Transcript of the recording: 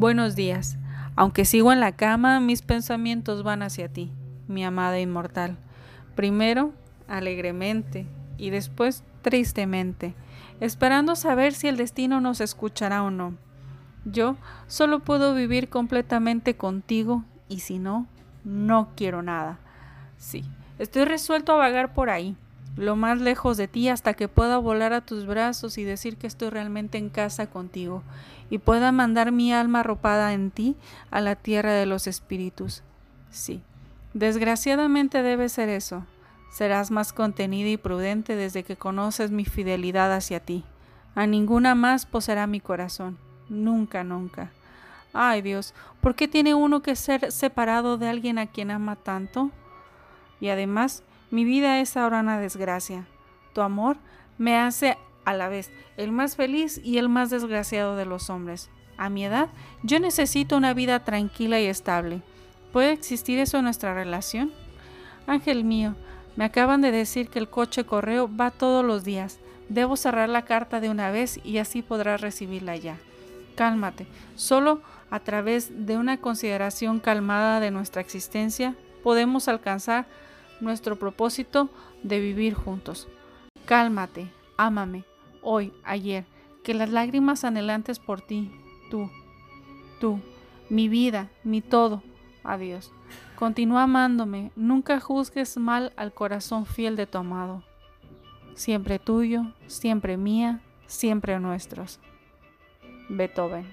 Buenos días. Aunque sigo en la cama, mis pensamientos van hacia ti, mi amada inmortal. Primero, alegremente y después tristemente, esperando saber si el destino nos escuchará o no. Yo solo puedo vivir completamente contigo y si no, no quiero nada. Sí, estoy resuelto a vagar por ahí, lo más lejos de ti hasta que pueda volar a tus brazos y decir que estoy realmente en casa contigo y pueda mandar mi alma arropada en ti a la tierra de los espíritus. Sí, desgraciadamente debe ser eso. Serás más contenida y prudente desde que conoces mi fidelidad hacia ti. A ninguna más poseerá mi corazón. Nunca, nunca. Ay Dios, ¿por qué tiene uno que ser separado de alguien a quien ama tanto? Y además, mi vida es ahora una desgracia. Tu amor me hace a la vez el más feliz y el más desgraciado de los hombres. A mi edad, yo necesito una vida tranquila y estable. ¿Puede existir eso en nuestra relación? Ángel mío, me acaban de decir que el coche correo va todos los días. Debo cerrar la carta de una vez y así podrás recibirla ya. Cálmate. Solo a través de una consideración calmada de nuestra existencia podemos alcanzar nuestro propósito de vivir juntos. Cálmate, ámame, hoy, ayer, que las lágrimas anhelantes por ti, tú, tú, mi vida, mi todo, adiós. Continúa amándome, nunca juzgues mal al corazón fiel de tu amado. Siempre tuyo, siempre mía, siempre nuestros. Beethoven.